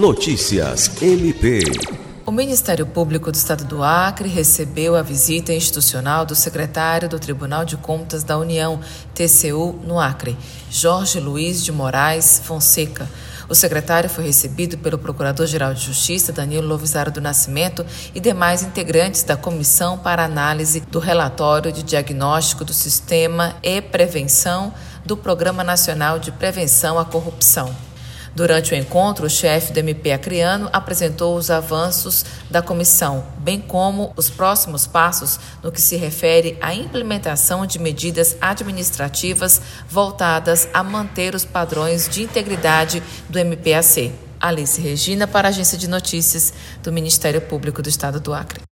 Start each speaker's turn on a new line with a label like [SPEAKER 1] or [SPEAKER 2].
[SPEAKER 1] Notícias MP.
[SPEAKER 2] O Ministério Público do Estado do Acre recebeu a visita institucional do secretário do Tribunal de Contas da União, TCU, no Acre, Jorge Luiz de Moraes Fonseca. O secretário foi recebido pelo Procurador-Geral de Justiça, Danilo Lovisaro do Nascimento, e demais integrantes da Comissão para Análise do Relatório de Diagnóstico do Sistema e Prevenção do Programa Nacional de Prevenção à Corrupção. Durante o encontro, o chefe do MP acreano apresentou os avanços da comissão, bem como os próximos passos no que se refere à implementação de medidas administrativas voltadas a manter os padrões de integridade do MPAC. Alice Regina, para a Agência de Notícias do Ministério Público do Estado do Acre.